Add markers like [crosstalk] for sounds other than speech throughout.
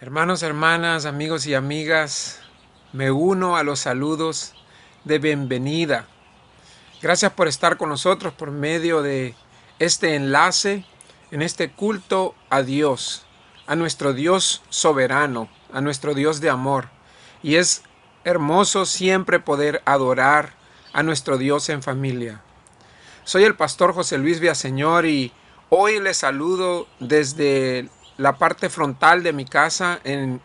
Hermanos, hermanas, amigos y amigas, me uno a los saludos de bienvenida. Gracias por estar con nosotros por medio de este enlace en este culto a Dios, a nuestro Dios soberano, a nuestro Dios de amor. Y es hermoso siempre poder adorar a nuestro Dios en familia. Soy el pastor José Luis Villaseñor y hoy les saludo desde la parte frontal de mi casa en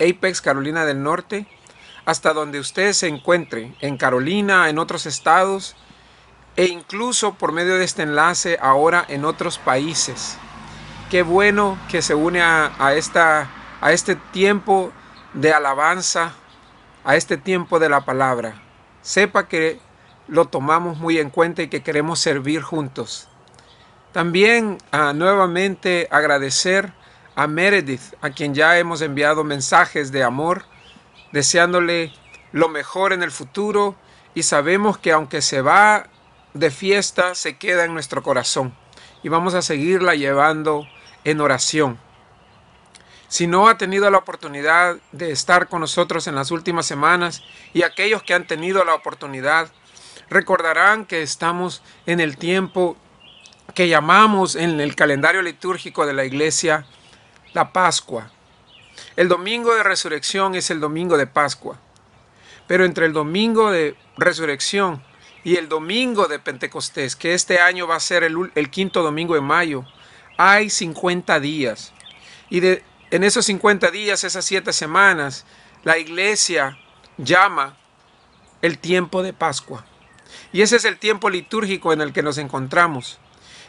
Apex, Carolina del Norte, hasta donde usted se encuentre, en Carolina, en otros estados e incluso por medio de este enlace ahora en otros países. Qué bueno que se une a, esta, a este tiempo de alabanza, a este tiempo de la palabra. Sepa que lo tomamos muy en cuenta y que queremos servir juntos. También ah, nuevamente agradecer a Meredith, a quien ya hemos enviado mensajes de amor, deseándole lo mejor en el futuro y sabemos que aunque se va de fiesta, se queda en nuestro corazón y vamos a seguirla llevando en oración. Si no ha tenido la oportunidad de estar con nosotros en las últimas semanas y aquellos que han tenido la oportunidad, recordarán que estamos en el tiempo que llamamos en el calendario litúrgico de la iglesia la Pascua. El domingo de resurrección es el domingo de Pascua. Pero entre el domingo de resurrección y el domingo de Pentecostés, que este año va a ser el, quinto domingo de mayo, hay 50 días. Y en esos 50 días, esas siete semanas, la iglesia llama el tiempo de Pascua. Y ese es el tiempo litúrgico en el que nos encontramos.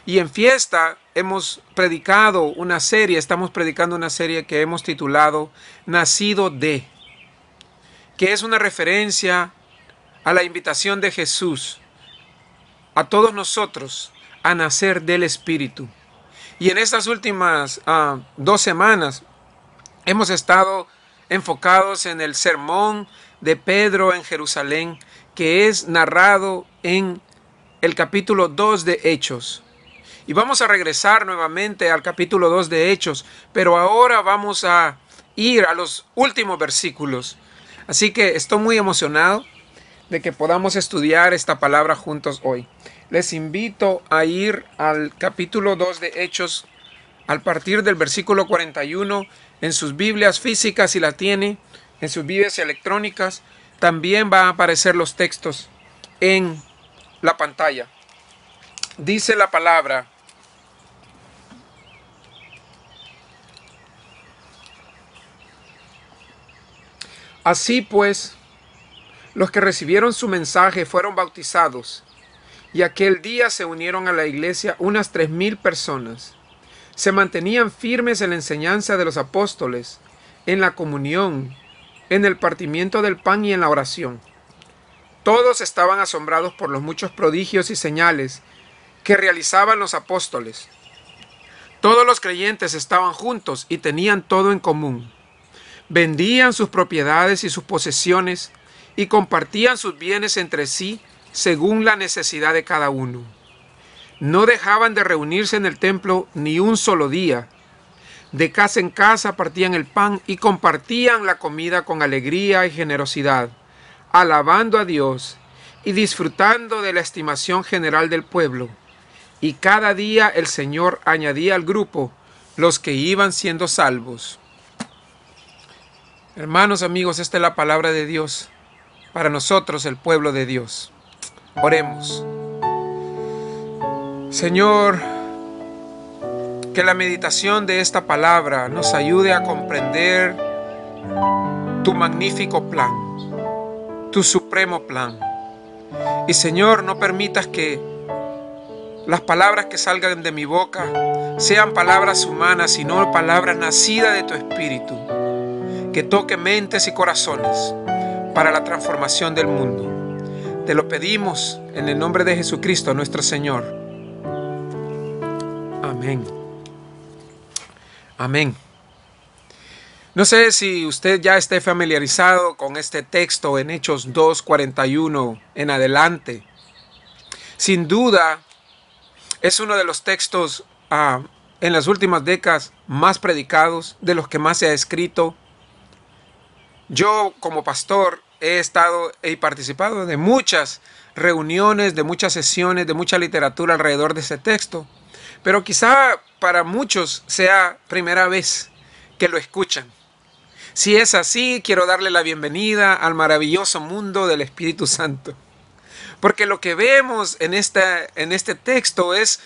Y en fiesta hemos predicado una serie, estamos predicando una serie que hemos titulado Nacido de, que es una referencia a la invitación de Jesús a todos nosotros a nacer del Espíritu. Y en estas últimas ah, dos semanas hemos estado enfocados en el sermón de Pedro en Jerusalén, que es narrado en el capítulo 2 de Hechos. Y vamos a regresar nuevamente al capítulo 2 de Hechos, pero ahora vamos a ir a los últimos versículos. Así que estoy muy emocionado de que podamos estudiar esta palabra juntos hoy. Les invito a ir al capítulo 2 de Hechos al partir del versículo 41 en sus Biblias físicas si la tiene, en sus Biblias electrónicas. También van a aparecer los textos en la pantalla. Dice la palabra, Así pues, los que recibieron su mensaje fueron bautizados, y aquel día se unieron a la iglesia unas tres mil personas. Se mantenían firmes en la enseñanza de los apóstoles, en la comunión, en el partimiento del pan y en la oración. Todos estaban asombrados por los muchos prodigios y señales que realizaban los apóstoles. Todos los creyentes estaban juntos y tenían todo en común vendían sus propiedades y sus posesiones y compartían sus bienes entre sí según la necesidad de cada uno. No dejaban de reunirse en el templo ni un solo día. De casa en casa partían el pan y compartían la comida con alegría y generosidad, alabando a Dios y disfrutando de la estimación general del pueblo. Y cada día el Señor añadía al grupo los que iban siendo salvos. Hermanos, amigos, esta es la palabra de Dios para nosotros, el pueblo de Dios. Oremos. Señor, que la meditación de esta palabra nos ayude a comprender tu magnífico plan, tu supremo plan. Y Señor, no permitas que las palabras que salgan de mi boca sean palabras humanas, sino palabras nacidas de tu espíritu que toque mentes y corazones para la transformación del mundo. Te lo pedimos en el nombre de Jesucristo nuestro Señor. Amén. Amén. No sé si usted ya esté familiarizado con este texto en Hechos 2.41 en adelante. Sin duda, es uno de los textos ah, en las últimas décadas más predicados, de los que más se ha escrito. Yo como pastor he estado y participado de muchas reuniones, de muchas sesiones, de mucha literatura alrededor de ese texto, pero quizá para muchos sea primera vez que lo escuchan. Si es así, quiero darle la bienvenida al maravilloso mundo del Espíritu Santo. Porque lo que vemos en, esta, en este texto es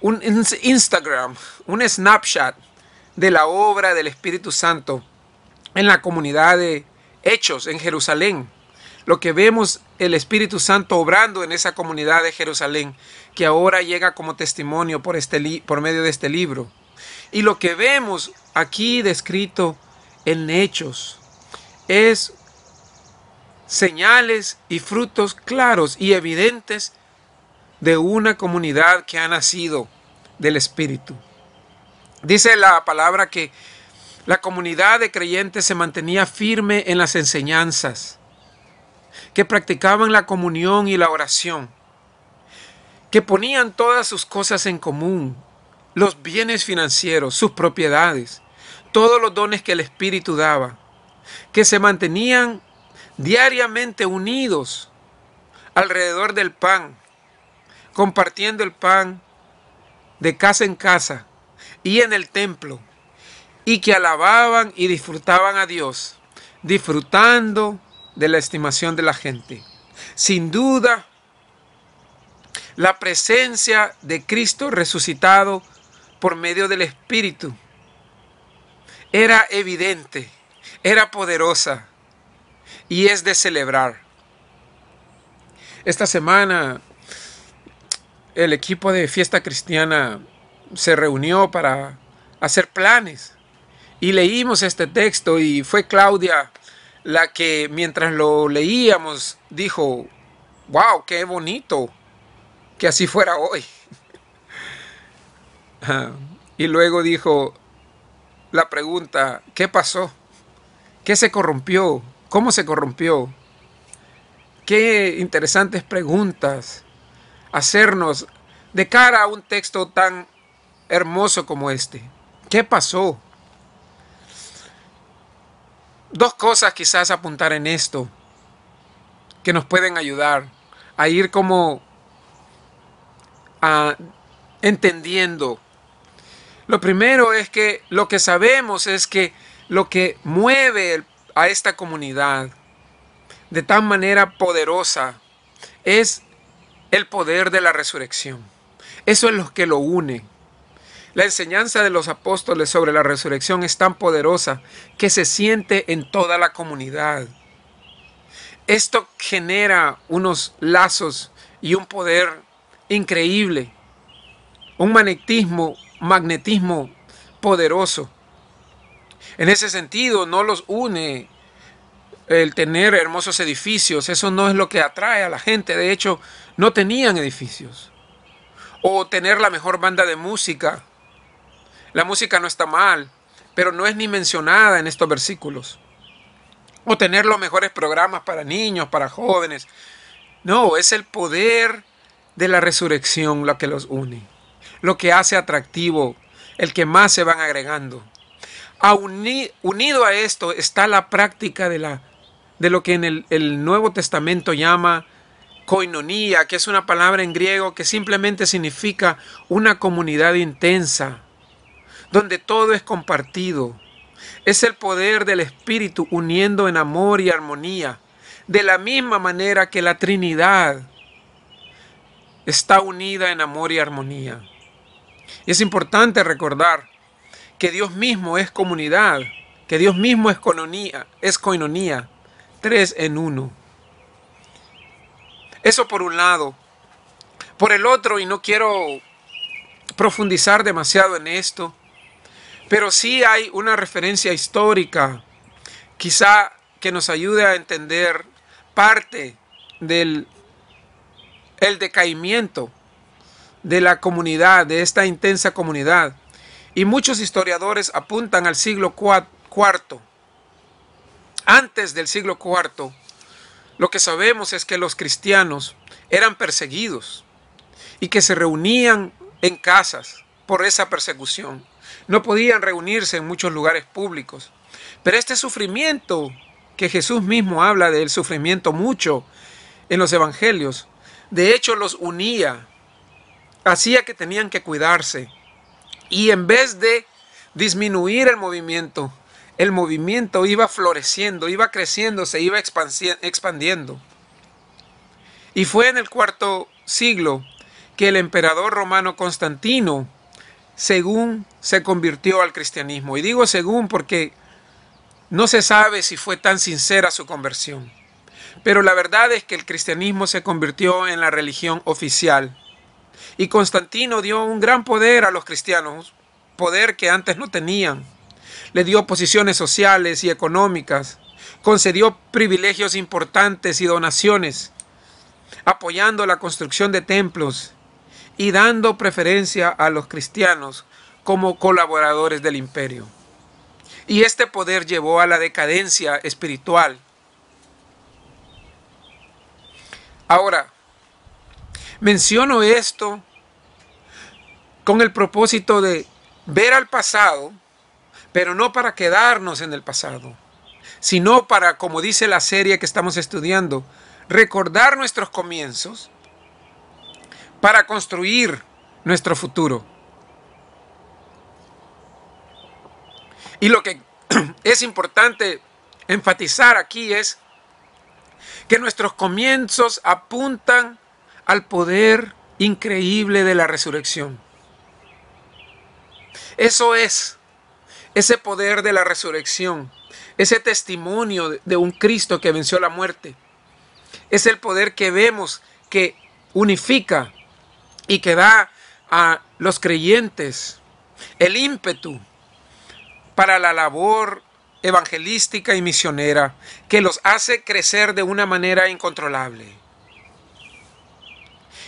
un Instagram, un snapshot de la obra del Espíritu Santo en la comunidad de Hechos en Jerusalén. Lo que vemos el Espíritu Santo obrando en esa comunidad de Jerusalén, que ahora llega como testimonio por, este por medio de este libro. Y lo que vemos aquí descrito en Hechos es señales y frutos claros y evidentes de una comunidad que ha nacido del Espíritu. Dice la palabra que la comunidad de creyentes se mantenía firme en las enseñanzas, que practicaban la comunión y la oración, que ponían todas sus cosas en común, los bienes financieros, sus propiedades, todos los dones que el Espíritu daba, que se mantenían diariamente unidos alrededor del pan, compartiendo el pan de casa en casa y en el templo, y que alababan y disfrutaban a Dios, disfrutando de la estimación de la gente. Sin duda, la presencia de Cristo resucitado por medio del Espíritu era evidente, era poderosa y es de celebrar. Esta semana el equipo de fiesta cristiana se reunió para hacer planes y leímos este texto y fue Claudia la que mientras lo leíamos dijo, wow, qué bonito que así fuera hoy. [laughs] y luego dijo la pregunta, ¿qué pasó? ¿Qué se corrompió? ¿Cómo se corrompió? Qué interesantes preguntas hacernos de cara a un texto tan hermoso como este. ¿Qué pasó? Dos cosas quizás apuntar en esto que nos pueden ayudar a ir como a, entendiendo. Lo primero es que lo que sabemos es que lo que mueve a esta comunidad de tan manera poderosa es el poder de la resurrección. Eso es lo que lo une. La enseñanza de los apóstoles sobre la resurrección es tan poderosa que se siente en toda la comunidad. Esto genera unos lazos y un poder increíble, un magnetismo, magnetismo poderoso en ese sentido, no los une el tener hermosos edificios. Eso no es lo que atrae a la gente. De hecho, no tenían edificios. O tener la mejor banda de música. La música no está mal, pero no es ni mencionada en estos versículos. O tener los mejores programas para niños, para jóvenes. No, es el poder de la resurrección lo que los une. Lo que hace atractivo, el que más se van agregando unido a esto está la práctica de, la, de lo que en el, el Nuevo Testamento llama koinonía, que es una palabra en griego que simplemente significa una comunidad intensa, donde todo es compartido. Es el poder del Espíritu uniendo en amor y armonía, de la misma manera que la Trinidad está unida en amor y armonía. Es importante recordar que Dios mismo es comunidad, que Dios mismo es coinonía, es coinonía, tres en uno. Eso por un lado. Por el otro, y no quiero profundizar demasiado en esto, pero sí hay una referencia histórica, quizá que nos ayude a entender parte del el decaimiento de la comunidad, de esta intensa comunidad. Y muchos historiadores apuntan al siglo IV. Antes del siglo IV, lo que sabemos es que los cristianos eran perseguidos y que se reunían en casas por esa persecución. No podían reunirse en muchos lugares públicos. Pero este sufrimiento, que Jesús mismo habla del sufrimiento mucho en los evangelios, de hecho los unía, hacía que tenían que cuidarse. Y en vez de disminuir el movimiento, el movimiento iba floreciendo, iba creciendo, se iba expandiendo. Y fue en el cuarto siglo que el emperador romano Constantino, según se convirtió al cristianismo. Y digo según porque no se sabe si fue tan sincera su conversión. Pero la verdad es que el cristianismo se convirtió en la religión oficial. Y Constantino dio un gran poder a los cristianos, poder que antes no tenían. Le dio posiciones sociales y económicas, concedió privilegios importantes y donaciones, apoyando la construcción de templos y dando preferencia a los cristianos como colaboradores del imperio. Y este poder llevó a la decadencia espiritual. Ahora, menciono esto con el propósito de ver al pasado, pero no para quedarnos en el pasado, sino para, como dice la serie que estamos estudiando, recordar nuestros comienzos para construir nuestro futuro. Y lo que [clears throat] es importante enfatizar aquí es que nuestros comienzos apuntan al poder increíble de la resurrección. Eso es, ese poder de la resurrección, ese testimonio de un Cristo que venció la muerte. Es el poder que vemos que unifica y que da a los creyentes el ímpetu para la labor evangelística y misionera que los hace crecer de una manera incontrolable.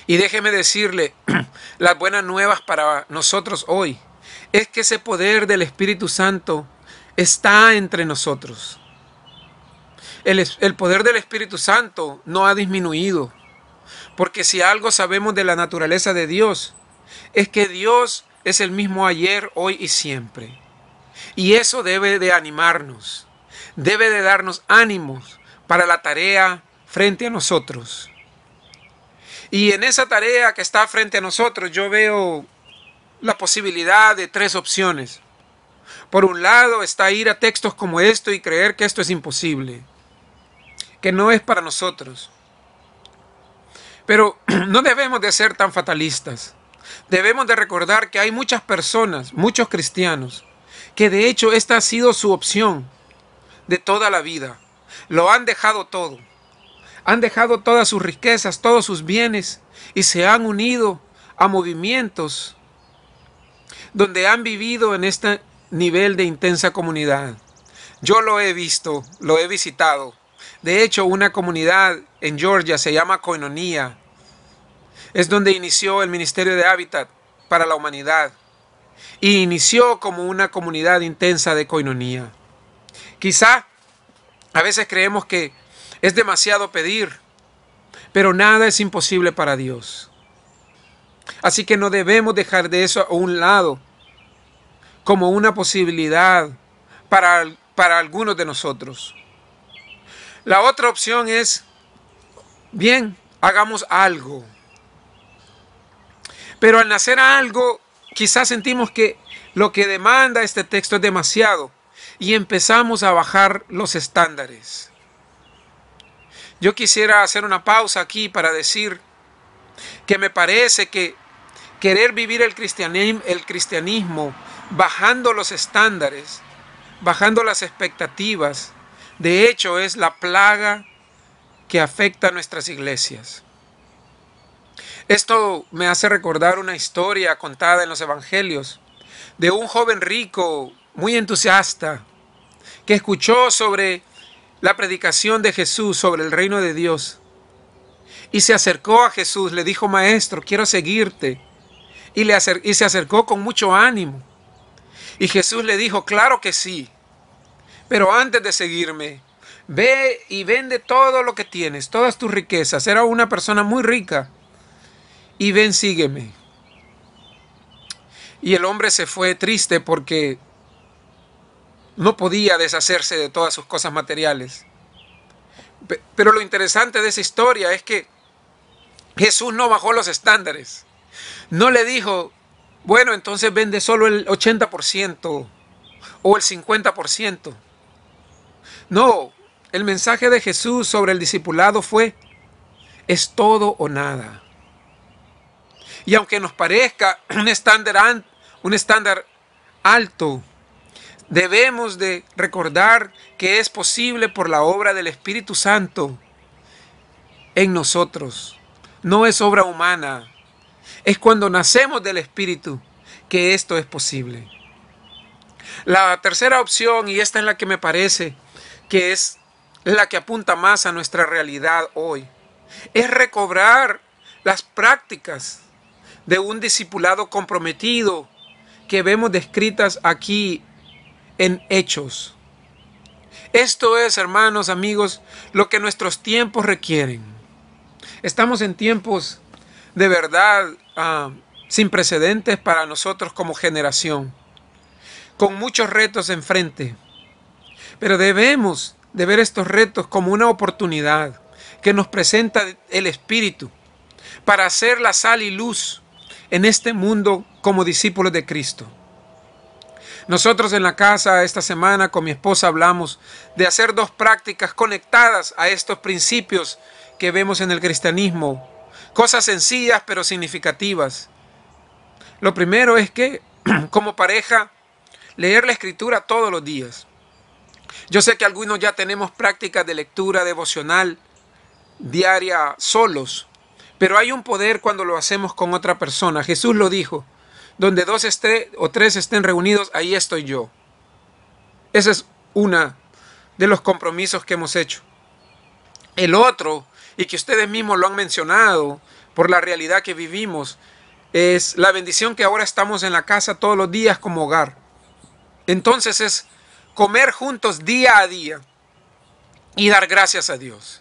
Y déjeme decirle, [clears throat] las buenas nuevas para nosotros hoy es que ese poder del Espíritu Santo está entre nosotros. El, el poder del Espíritu Santo no ha disminuido. Porque si algo sabemos de la naturaleza de Dios, es que Dios es el mismo ayer, hoy y siempre. Y eso debe de animarnos, debe de darnos ánimos para la tarea frente a nosotros. Y en esa tarea que está frente a nosotros yo veo la posibilidad de tres opciones. Por un lado está ir a textos como esto y creer que esto es imposible, que no es para nosotros. Pero [clears throat] no debemos de ser tan fatalistas. Debemos de recordar que hay muchas personas, muchos cristianos, que de hecho esta ha sido su opción de toda la vida. Lo han dejado todo. Han dejado todas sus riquezas, todos sus bienes y se han unido a movimientos donde han vivido en este nivel de intensa comunidad. Yo lo he visto, lo he visitado. De hecho, una comunidad en Georgia se llama Coinonía. Es donde inició el Ministerio de Hábitat para la Humanidad. Y inició como una comunidad intensa de coinonía. Quizá a veces creemos que es demasiado pedir, pero nada es imposible para Dios. Así que no debemos dejar de eso a un lado como una posibilidad para, para algunos de nosotros. La otra opción es, bien, hagamos algo. Pero al nacer algo, quizás sentimos que lo que demanda este texto es demasiado y empezamos a bajar los estándares. Yo quisiera hacer una pausa aquí para decir que me parece que querer vivir el cristianismo, el cristianismo bajando los estándares, bajando las expectativas, de hecho, es la plaga que afecta a nuestras iglesias. Esto me hace recordar una historia contada en los evangelios de un joven rico muy entusiasta que escuchó sobre la predicación de Jesús sobre el reino de Dios y se acercó a Jesús, le dijo, maestro, quiero seguirte. Y, le y se acercó con mucho ánimo. Y Jesús le dijo, claro que sí, pero antes de seguirme, ve y vende todo lo que tienes, todas tus riquezas. Era una persona muy rica. Y ven, sígueme. Y el hombre se fue triste porque no podía deshacerse de todas sus cosas materiales. Pero lo interesante de esa historia es que Jesús no bajó los estándares. No le dijo, bueno, entonces vende solo el 80% o el 50%. No, el mensaje de Jesús sobre el discipulado fue, es todo o nada. Y aunque nos parezca un estándar, un estándar alto, debemos de recordar que es posible por la obra del Espíritu Santo en nosotros. No es obra humana. Es cuando nacemos del Espíritu que esto es posible. La tercera opción, y esta es la que me parece que es la que apunta más a nuestra realidad hoy, es recobrar las prácticas de un discipulado comprometido que vemos descritas aquí en hechos. Esto es, hermanos, amigos, lo que nuestros tiempos requieren. Estamos en tiempos de verdad ah, sin precedentes para nosotros como generación, con muchos retos enfrente, pero debemos de ver estos retos como una oportunidad que nos presenta el Espíritu para hacer la sal y luz en este mundo como discípulos de Cristo. Nosotros en la casa esta semana con mi esposa hablamos de hacer dos prácticas conectadas a estos principios que vemos en el cristianismo. Cosas sencillas pero significativas. Lo primero es que [clears throat] como pareja leer la escritura todos los días. Yo sé que algunos ya tenemos prácticas de lectura devocional diaria solos, pero hay un poder cuando lo hacemos con otra persona. Jesús lo dijo, donde dos o tres estén reunidos, ahí estoy yo. Ese es una de los compromisos que hemos hecho. El otro, y que ustedes mismos lo han mencionado por la realidad que vivimos, es la bendición que ahora estamos en la casa todos los días como hogar. Entonces es comer juntos día a día y dar gracias a Dios.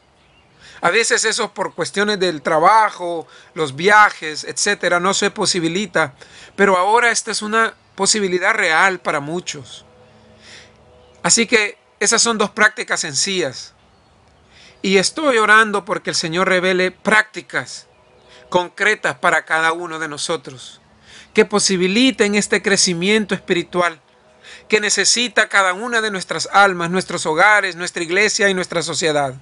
A veces eso por cuestiones del trabajo, los viajes, etcétera, no se posibilita. Pero ahora esta es una posibilidad real para muchos. Así que esas son dos prácticas sencillas. Y estoy orando porque el Señor revele prácticas concretas para cada uno de nosotros, que posibiliten este crecimiento espiritual que necesita cada una de nuestras almas, nuestros hogares, nuestra iglesia y nuestra sociedad.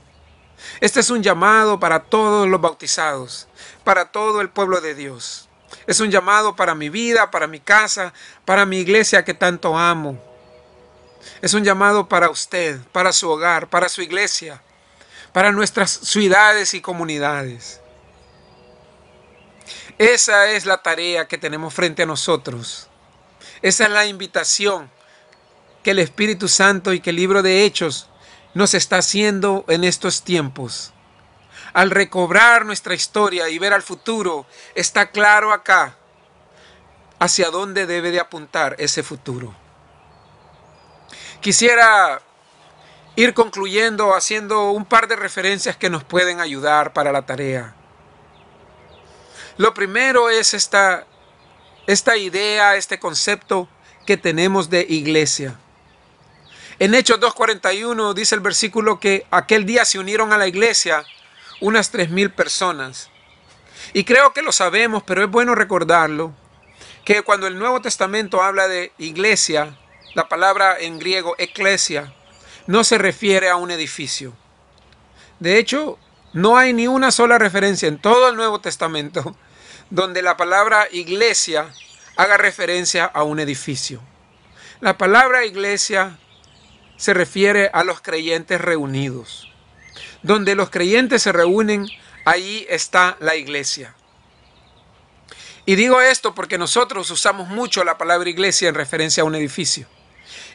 Este es un llamado para todos los bautizados, para todo el pueblo de Dios. Es un llamado para mi vida, para mi casa, para mi iglesia que tanto amo. Es un llamado para usted, para su hogar, para su iglesia, para nuestras ciudades y comunidades. Esa es la tarea que tenemos frente a nosotros. Esa es la invitación que el Espíritu Santo y que el libro de Hechos nos está haciendo en estos tiempos. Al recobrar nuestra historia y ver al futuro, está claro acá hacia dónde debe de apuntar ese futuro. Quisiera ir concluyendo haciendo un par de referencias que nos pueden ayudar para la tarea. Lo primero es esta, esta idea, este concepto que tenemos de iglesia. En Hechos 2.41 dice el versículo que aquel día se unieron a la iglesia unas tres mil personas. Y creo que lo sabemos, pero es bueno recordarlo, que cuando el Nuevo Testamento habla de iglesia, la palabra en griego eclesia, no se refiere a un edificio. De hecho, no hay ni una sola referencia en todo el Nuevo Testamento donde la palabra iglesia haga referencia a un edificio. La palabra iglesia se refiere a los creyentes reunidos. Donde los creyentes se reúnen, ahí está la iglesia. Y digo esto porque nosotros usamos mucho la palabra iglesia en referencia a un edificio.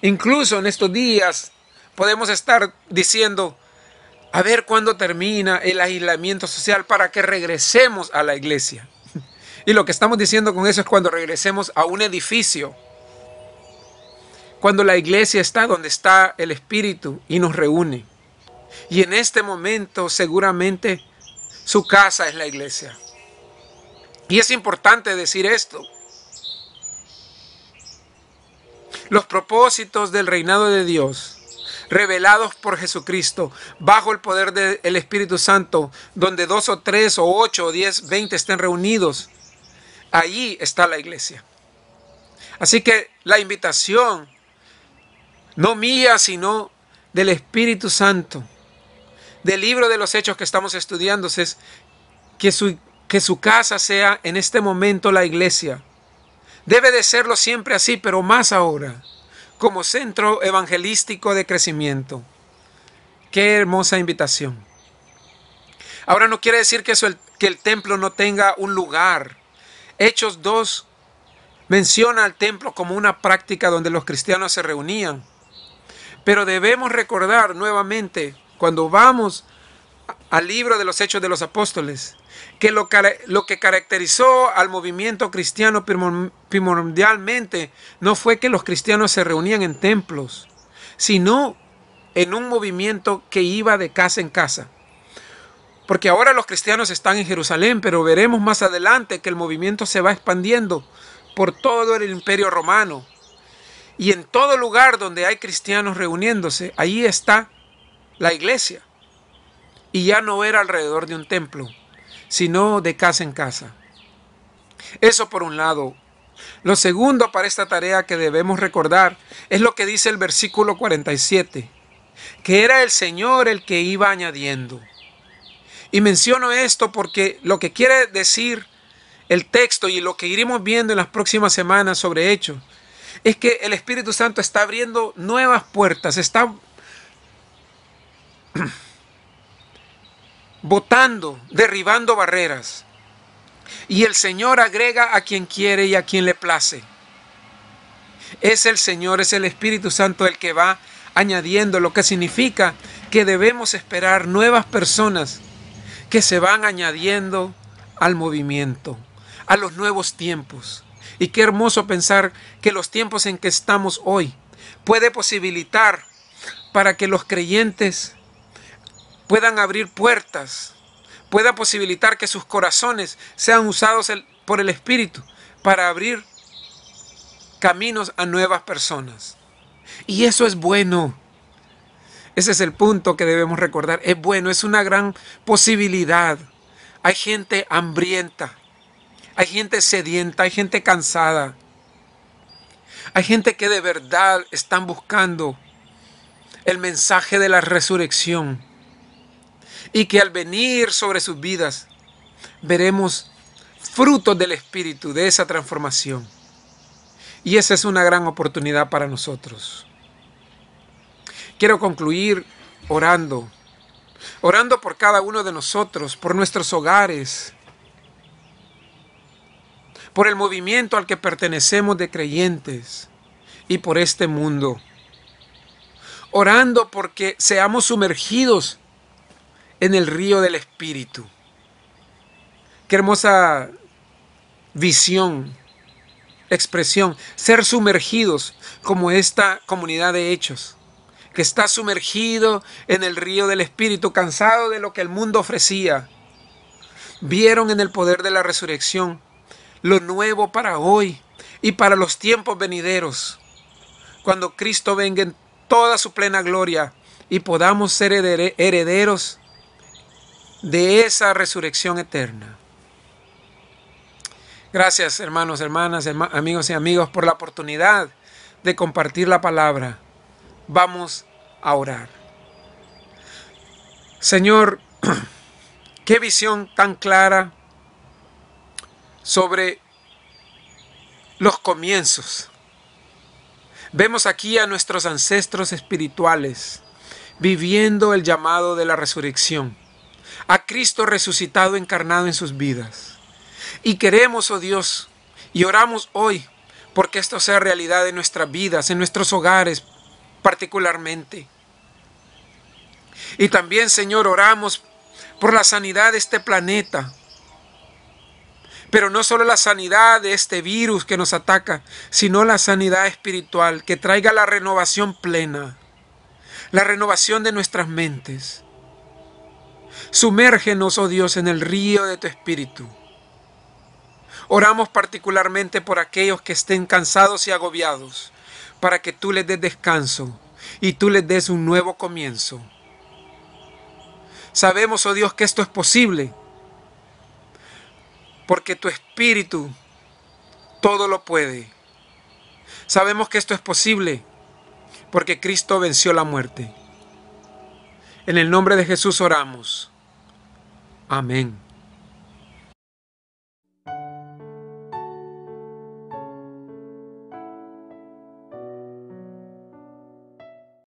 Incluso en estos días podemos estar diciendo, a ver cuándo termina el aislamiento social para que regresemos a la iglesia. [laughs] Y lo que estamos diciendo con eso es cuando regresemos a un edificio cuando la iglesia está donde está el Espíritu y nos reúne. Y en este momento seguramente su casa es la iglesia. Y es importante decir esto. los propósitos del reinado de Dios, revelados por Jesucristo, bajo el poder del Espíritu Santo, donde dos o tres o ocho o diez, veinte estén reunidos, allí está la iglesia. Así que la invitación, no mía, sino del Espíritu Santo, del libro de los hechos que estamos estudiando, es que su, que su casa sea en este momento la iglesia. Debe de serlo siempre así, pero más ahora, como centro evangelístico de crecimiento. Qué hermosa invitación. Ahora no quiere decir que, que el templo no tenga un lugar. Hechos 2 menciona al templo como una práctica donde los cristianos se reunían. Pero debemos recordar nuevamente, cuando vamos al libro de los Hechos de los Apóstoles, que lo, que caracterizó al movimiento cristiano primordialmente no fue que los cristianos se reunían en templos, sino en un movimiento que iba de casa en casa. Porque ahora los cristianos están en Jerusalén, pero veremos más adelante que el movimiento se va expandiendo por todo el imperio romano. Y en todo lugar donde hay cristianos reuniéndose, ahí está la iglesia. Y ya no era alrededor de un templo, sino de casa en casa. Eso por un lado. Lo segundo para esta tarea que debemos recordar es lo que dice el versículo 47, que era el Señor el que iba añadiendo. Y menciono esto porque lo que quiere decir el texto y lo que iremos viendo en las próximas semanas sobre hechos, es que el Espíritu Santo está abriendo nuevas puertas, está [clears throat] botando, derribando barreras. Y el Señor agrega a quien quiere y a quien le place. Es el Señor, es el Espíritu Santo el que va añadiendo, lo que significa que debemos esperar nuevas personas que se van añadiendo al movimiento a los nuevos tiempos. Y qué hermoso pensar que los tiempos en que estamos hoy puede posibilitar para que los creyentes puedan abrir puertas, pueda posibilitar que sus corazones sean usados por el Espíritu para abrir caminos a nuevas personas. Y eso es bueno. Ese es el punto que debemos recordar. Es bueno, es una gran posibilidad. Hay gente hambrienta, hay gente sedienta, hay gente cansada. Hay gente que de verdad están buscando el mensaje de la resurrección. Y que al venir sobre sus vidas veremos frutos del Espíritu, de esa transformación. Y esa es una gran oportunidad para nosotros. Quiero concluir orando, orando por cada uno de nosotros, por nuestros hogares, por el movimiento al que pertenecemos de creyentes y por este mundo. Orando porque seamos sumergidos en el río del Espíritu. Qué hermosa visión, expresión, ser sumergidos como esta comunidad de hechos, que está sumergido en el río del Espíritu, cansado de lo que el mundo ofrecía. Vieron en el poder de la resurrección lo nuevo para hoy y para los tiempos venideros, cuando Cristo venga en toda su plena gloria y podamos ser herederos de esa resurrección eterna. Gracias hermanos, hermanas, amigos y amigos por la oportunidad de compartir la palabra. Vamos a orar. Señor, [clears throat] qué visión tan clara sobre los comienzos. Vemos aquí a nuestros ancestros espirituales viviendo el llamado de la resurrección, a Cristo resucitado encarnado en sus vidas. Y queremos, oh Dios, y oramos hoy porque esto sea realidad en nuestras vidas, en nuestros hogares particularmente. Y también, Señor, oramos por la sanidad de este planeta, pero no solo la sanidad de este virus que nos ataca, sino la sanidad espiritual que traiga la renovación plena, la renovación de nuestras mentes. Sumérgenos, oh Dios, en el río de tu espíritu. Oramos particularmente por aquellos que estén cansados y agobiados, para que tú les des descanso y tú les des un nuevo comienzo. Sabemos, oh Dios, que esto es posible, porque tu Espíritu todo lo puede. Sabemos que esto es posible, porque Cristo venció la muerte. En el nombre de Jesús oramos. Amén.